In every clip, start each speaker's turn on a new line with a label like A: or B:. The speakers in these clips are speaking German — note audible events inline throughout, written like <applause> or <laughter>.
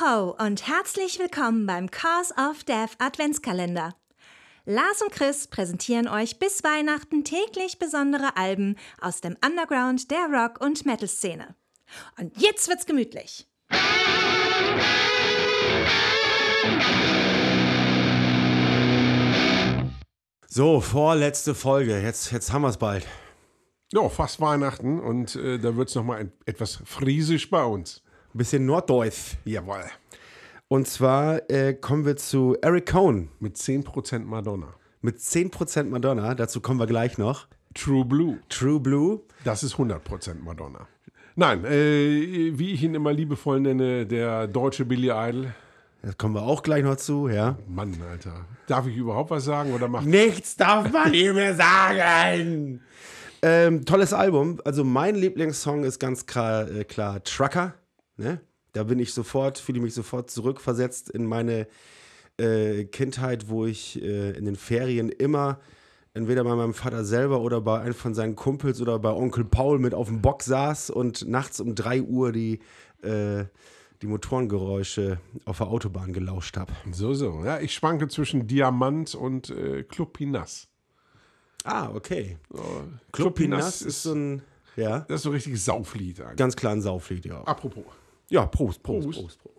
A: ho und herzlich willkommen beim Cause of Death Adventskalender. Lars und Chris präsentieren euch bis Weihnachten täglich besondere Alben aus dem Underground der Rock- und Metal-Szene. Und jetzt wird's gemütlich.
B: So, vorletzte Folge. Jetzt, jetzt haben wir es bald.
C: Ja, fast Weihnachten und äh, da wird es nochmal etwas friesisch bei uns.
B: Ein bisschen Norddeutsch.
C: Jawohl.
B: Und zwar äh, kommen wir zu Eric Cohn
C: Mit 10% Madonna.
B: mit 10% Madonna. Dazu kommen wir gleich noch.
C: True Blue.
B: True Blue.
C: Das ist 100% Madonna. Nein, äh, wie ich ihn immer liebevoll nenne, der deutsche Billy Idol.
B: Da kommen wir auch gleich noch zu, ja.
C: Mann, Alter. Darf ich überhaupt was sagen oder macht
B: Nichts darf man ihm mehr sagen. Ähm, tolles Album. Also mein Lieblingssong ist ganz klar, äh, klar Trucker. Ne? Da bin ich sofort, fühle mich sofort zurückversetzt in meine äh, Kindheit, wo ich äh, in den Ferien immer entweder bei meinem Vater selber oder bei einem von seinen Kumpels oder bei Onkel Paul mit auf dem Bock saß und nachts um 3 Uhr die, äh, die Motorengeräusche auf der Autobahn gelauscht habe.
C: So, so. Ja, ich schwanke zwischen Diamant und äh, Club Pinas.
B: Ah, okay.
C: Club
B: Club
C: Pinas
B: Pinas ist so ein, ja,
C: Das ist so ein richtiges Sauflied eigentlich.
B: ganz klar ein Sauflied, ja.
C: Apropos.
B: Ja, Prost, Prost,
C: Prost.
B: Prost, Prost.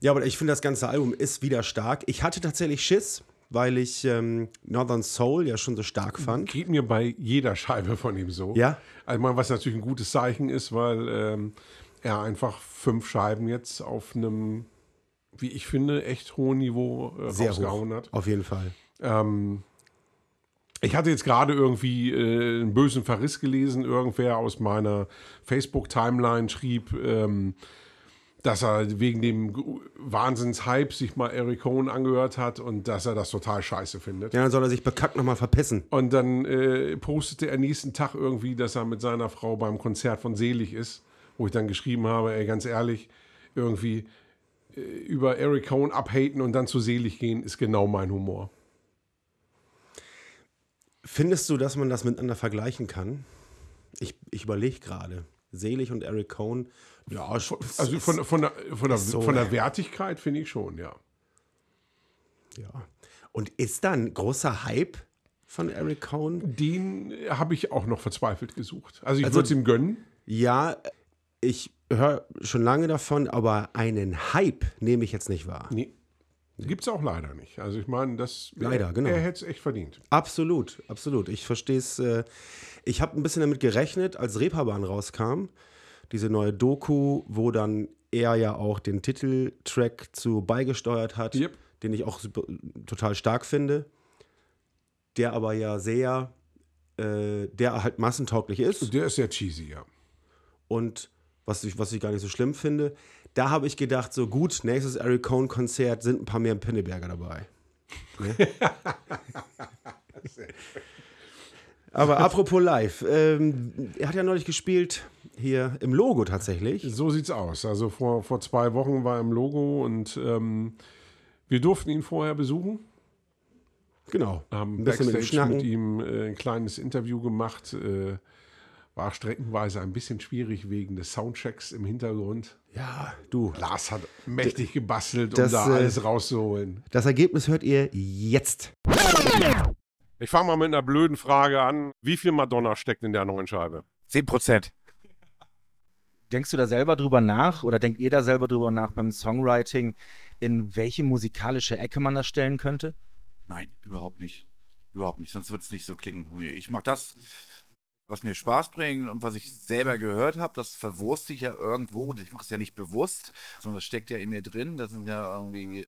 B: Ja, aber ich finde, das ganze Album ist wieder stark. Ich hatte tatsächlich Schiss, weil ich ähm, Northern Soul ja schon so stark fand.
C: Geht mir bei jeder Scheibe von ihm so.
B: Ja?
C: Also, was natürlich ein gutes Zeichen ist, weil ähm, er einfach fünf Scheiben jetzt auf einem, wie ich finde, echt hohen Niveau äh,
B: Sehr
C: rausgehauen
B: hoch,
C: hat.
B: auf jeden Fall.
C: Ähm, ich hatte jetzt gerade irgendwie äh, einen bösen Verriss gelesen. Irgendwer aus meiner Facebook-Timeline schrieb, ähm, dass er wegen dem Wahnsinns-Hype sich mal Eric Cohn angehört hat und dass er das total scheiße findet.
B: Ja, dann soll er sich bekackt nochmal verpissen.
C: Und dann äh, postete er nächsten Tag irgendwie, dass er mit seiner Frau beim Konzert von Selig ist, wo ich dann geschrieben habe, ey, ganz ehrlich, irgendwie äh, über Eric Cohn abhaten und dann zu Selig gehen, ist genau mein Humor.
B: Findest du, dass man das miteinander vergleichen kann? Ich, ich überlege gerade. Selig und Eric Cohn. Ja,
C: Also von, von, der, von, der,
B: so.
C: von der Wertigkeit finde ich schon, ja.
B: ja. Und ist da ein großer Hype von Eric Cohn?
C: Den habe ich auch noch verzweifelt gesucht. Also ich
B: Also-
C: würde es ihm gönnen.
B: Ja, ich höre schon lange davon, aber einen Hype nehme ich jetzt nicht wahr.
C: Nee. Gibt es auch leider nicht. Also ich meine, das
B: Leider,
C: er,
B: genau.
C: er hätte es echt verdient.
B: Absolut, absolut. Ich verstehe es. Äh, ich habe ein bisschen damit gerechnet, als Reeperbahn rauskam, diese neue Doku, wo dann er ja auch den Titeltrack zu beigesteuert hat,
C: Yep.
B: den ich auch super, total stark finde, der aber ja sehr, äh, der halt massentauglich ist
C: Der ist sehr cheesy, ja.
B: und was ich, was ich gar nicht so schlimm finde. Da habe ich gedacht, so gut, nächstes Eric Cohn Konzert sind ein paar mehr Pinneberger dabei. Ne? <laughs> Aber apropos live, ähm, er hat ja neulich gespielt hier im Logo tatsächlich.
C: So sieht's aus. Also vor, vor zwei Wochen war er im Logo und ähm, wir durften ihn vorher besuchen.
B: Genau.
C: Haben
B: ein bisschen mit ihm
C: Backstage
B: schnacken.
C: mit ihm äh, ein kleines Interview gemacht. Äh, war streckenweise ein bisschen schwierig wegen des Soundchecks im Hintergrund.
B: Ja, du.
C: Lars hat mächtig gebastelt, um
B: das,
C: da
B: äh,
C: alles rauszuholen.
B: Das Ergebnis hört ihr jetzt.
C: Ich fange mal mit einer blöden Frage an. Wie viel Madonna steckt in der neuen Scheibe?
D: 10 Prozent.
E: Denkst du da selber drüber nach oder denkt ihr da selber drüber nach beim Songwriting, in welche musikalische Ecke man das stellen könnte?
D: Nein, überhaupt nicht. Überhaupt nicht, sonst wird es nicht so klingen. Ich mache das, was mir Spaß bringt und was ich selber gehört habe, das verwurste ich ja irgendwo ich mache es ja nicht bewusst, sondern das steckt ja in mir drin. Das sind ja irgendwie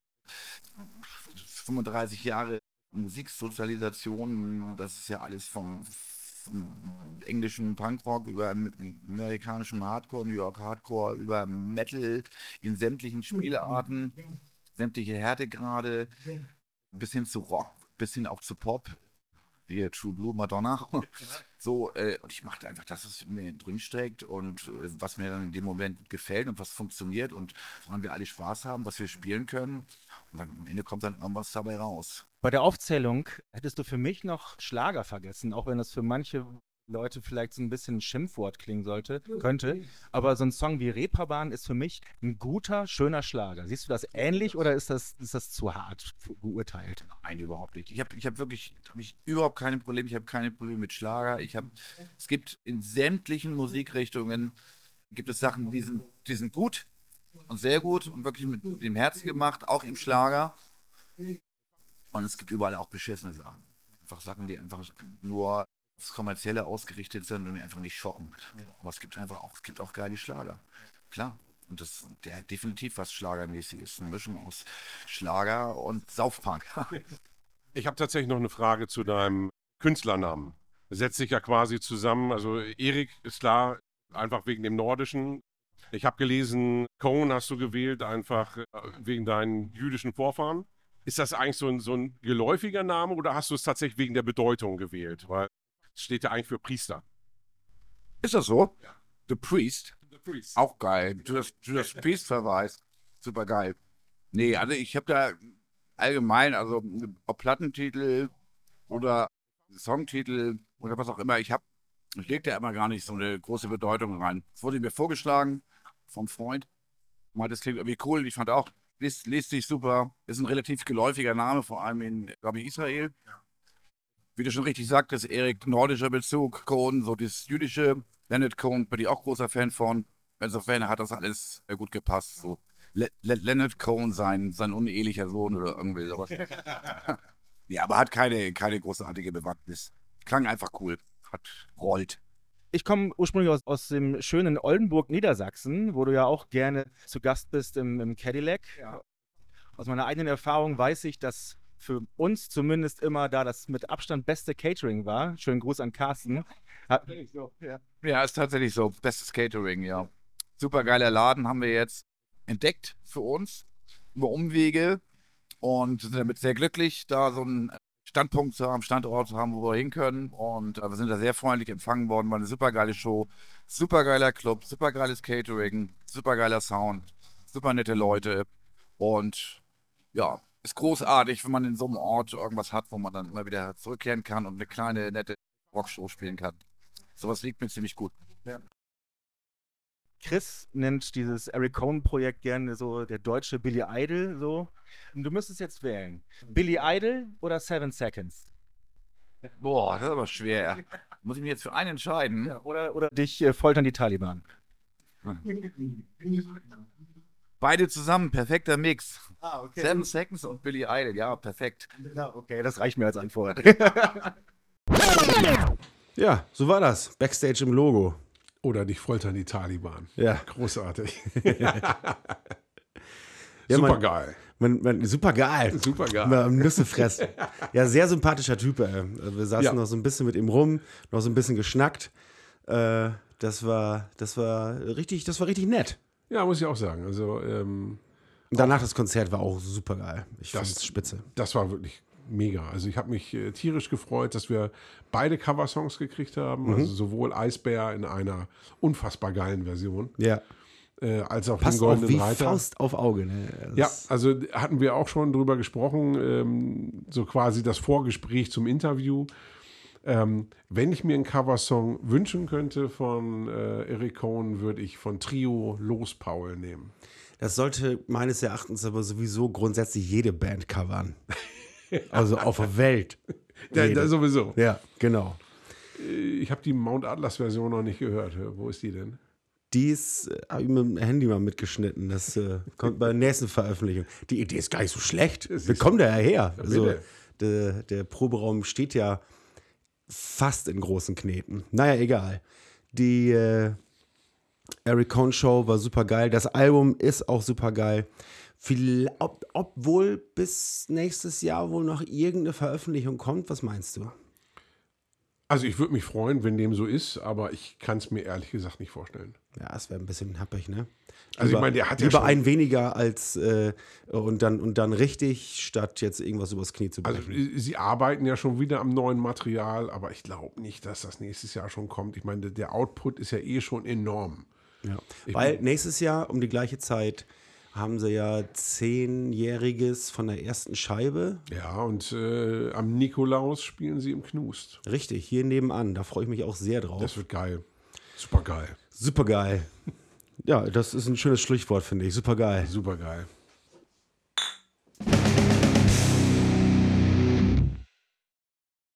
D: 35 Jahre Musiksozialisation, das ist ja alles vom, vom englischen Punkrock über am- amerikanischen Hardcore, New York Hardcore, über Metal in sämtlichen Spielarten, sämtliche Härtegrade, bis hin zu Rock, bis hin auch zu Pop, wie True Blue, Madonna. So, äh, und ich mache einfach das, was mir drin steckt und äh, was mir dann in dem Moment gefällt und was funktioniert und woran wir alle Spaß haben, was wir spielen können. Und dann am Ende kommt dann irgendwas dabei raus.
E: Bei der Aufzählung hättest du für mich noch Schlager vergessen, auch wenn das für manche Leute vielleicht so ein bisschen ein Schimpfwort klingen sollte, könnte. Aber so ein Song wie Reeperbahn ist für mich ein guter, schöner Schlager. Siehst du das ähnlich oder ist das, ist das zu hart geurteilt?
D: Nein, überhaupt nicht. Ich habe ich hab wirklich hab ich überhaupt keine Probleme. Ich habe keine Probleme mit Schlager. Ich hab, es gibt in sämtlichen Musikrichtungen gibt es Sachen, die sind, die sind gut und sehr gut und wirklich mit dem Herzen gemacht, auch im Schlager. Und es gibt überall auch beschissene Sachen. Einfach Sachen, die einfach nur aufs Kommerzielle ausgerichtet sind und einfach nicht schocken. Aber es gibt einfach auch, es gibt auch geile Schlager. Klar. Und das der hat definitiv was Schlagermäßiges. Eine Mischung aus Schlager und Saufpunk. <laughs>
C: Ich habe tatsächlich noch eine Frage zu deinem Künstlernamen. Setzt sich ja quasi zusammen. Also Erik ist klar, einfach wegen dem Nordischen. Ich habe gelesen, Cohen hast du gewählt, einfach äh, wegen deinen jüdischen Vorfahren. Ist das eigentlich so ein, so ein geläufiger Name oder hast du es tatsächlich wegen der Bedeutung gewählt? Weil steht ja eigentlich für Priester.
D: Ist das so? The Priest.
C: The Priest.
D: Auch geil. Judas, Judas <laughs> Priest Verweis. Super geil. Nee, also ich habe da allgemein, also ob Plattentitel oder Songtitel oder was auch immer, ich habe, ich lege da immer gar nicht so eine große Bedeutung rein. Es wurde mir vorgeschlagen vom Freund. Meinte, das klingt irgendwie cool. Ich fand auch, liest, liest sich super. Ist ein relativ geläufiger Name, vor allem in, glaube ich, Israel. Wie du schon richtig sagtest, Erik, nordischer Bezug, Cohen, so das jüdische. Leonard Cohen bin ich auch großer Fan von. Insofern hat das alles gut gepasst. So. Le Le Leonard Cohen, sein, sein unehelicher Sohn oder irgendwie sowas. <laughs> ja, aber hat keine, keine großartige Bewandtnis. Klang einfach cool. Hat rollt.
E: Ich komme ursprünglich aus, aus dem schönen Oldenburg, Niedersachsen, wo du ja auch gerne zu Gast bist im, im Cadillac. Aus meiner eigenen Erfahrung weiß ich, dass für uns zumindest immer da das mit Abstand beste Catering war. Schönen Gruß an Carsten. <laughs> Hat,
D: Ja, ist tatsächlich so. Bestes Catering, ja. Super geiler Laden haben wir jetzt entdeckt für uns über Umwege und sind damit sehr glücklich, da so einen Standpunkt zu haben, Standort zu haben, wo wir hin können. Und äh, wir sind da sehr freundlich empfangen worden. War eine super geile Show, super geiler Club, super geiles Catering, super geiler Sound, super nette Leute. Und ja, ist großartig, wenn man in so einem Ort irgendwas hat, wo man dann immer wieder zurückkehren kann und eine kleine, nette Rockshow spielen kann. Sowas liegt mir ziemlich gut.
E: Chris nennt dieses Eric Cohen-Projekt gerne so der deutsche Billy Idol. So. Und du müsstest jetzt wählen. Billy Idol oder Seven Seconds?
D: Boah, das ist aber schwer. Muss ich mich jetzt für einen entscheiden?
E: Oder, oder dich äh, foltern die Taliban?
D: Beide zusammen, perfekter Mix.
E: Ah, okay.
D: Seven Seconds und Billy Idol, ja, perfekt.
E: okay, das reicht mir als Antwort. <laughs>
B: Ja, so war das. Backstage im Logo.
C: Oder dich foltern die Taliban.
B: Ja.
C: Großartig. <laughs>
B: Ja,
C: Super
B: man-
C: geil.
B: Man, man, super geil.
C: Super geil.
B: Nüsse fressen. Ja, sehr sympathischer Typ. Ey. Also Wir saßen
C: Ja.
B: noch so ein bisschen mit ihm rum, noch so ein bisschen geschnackt. Äh, das war, das war richtig, das war richtig nett.
C: Ja, muss ich auch sagen. Also, ähm,
B: danach das Konzert war auch super geil. Ich
C: Das-
B: fand's spitze.
C: das war wirklich mega. Also ich habe mich äh, tierisch gefreut, dass wir beide Coversongs gekriegt haben.
B: Mhm.
C: Also sowohl Eisbär in einer unfassbar geilen Version,
B: Ja.
C: äh, als auch
B: Passt
C: den Goldenen
B: wie
C: Reiter.
B: Faust auf Auge. Ne?
C: Ja, also hatten wir auch schon drüber gesprochen, ähm, so quasi das Vorgespräch zum Interview. Ähm, wenn ich mir einen Coversong wünschen könnte von äh, Eric Cohen, würde ich von Trio Los Paul nehmen.
B: Das sollte meines Erachtens aber sowieso grundsätzlich jede Band covern. Also auf der Welt. <laughs>
C: Ja,
B: Jede.
C: da sowieso.
B: Ja, genau.
C: Ich habe die Mount Atlas Version noch nicht gehört. Wo ist die denn?
B: Die ist, äh, habe ich mit dem Handy mal mitgeschnitten. Das äh, kommt bei der nächsten Veröffentlichung. Die Idee ist gar nicht so schlecht. Wir kommen da ja her. Also, der, der Proberaum steht ja fast in großen Kneten. Naja, egal. Die äh, Eric Cohn Show war super geil. Das Album ist auch super geil. Ob, obwohl bis nächstes Jahr wohl noch irgendeine Veröffentlichung kommt. Was meinst du?
C: Also ich würde mich freuen, wenn dem so ist, aber ich kann es mir ehrlich gesagt nicht vorstellen.
B: Ja, es wäre ein bisschen happig, ne?
C: Also
B: lieber, ich
C: meine, der hat ja
B: über
C: schon
B: ein weniger als äh, und dann und dann richtig, statt jetzt irgendwas übers Knie zu
C: bringen.
B: Also
C: sie arbeiten ja schon wieder am neuen Material, aber ich glaube nicht, dass das nächstes Jahr schon kommt. Ich meine, der Output ist ja eh schon enorm.
B: Ja. Weil nächstes Jahr um die gleiche Zeit haben sie ja zehnjähriges von der ersten Scheibe.
C: Ja, und äh, am Nikolaus spielen sie im Knust.
B: Richtig, hier nebenan. Da freue ich mich auch sehr drauf.
C: Das wird geil. Super geil.
B: Supergeil. Ja, das ist ein schönes Schlichtwort, finde ich.
C: Supergeil. Supergeil.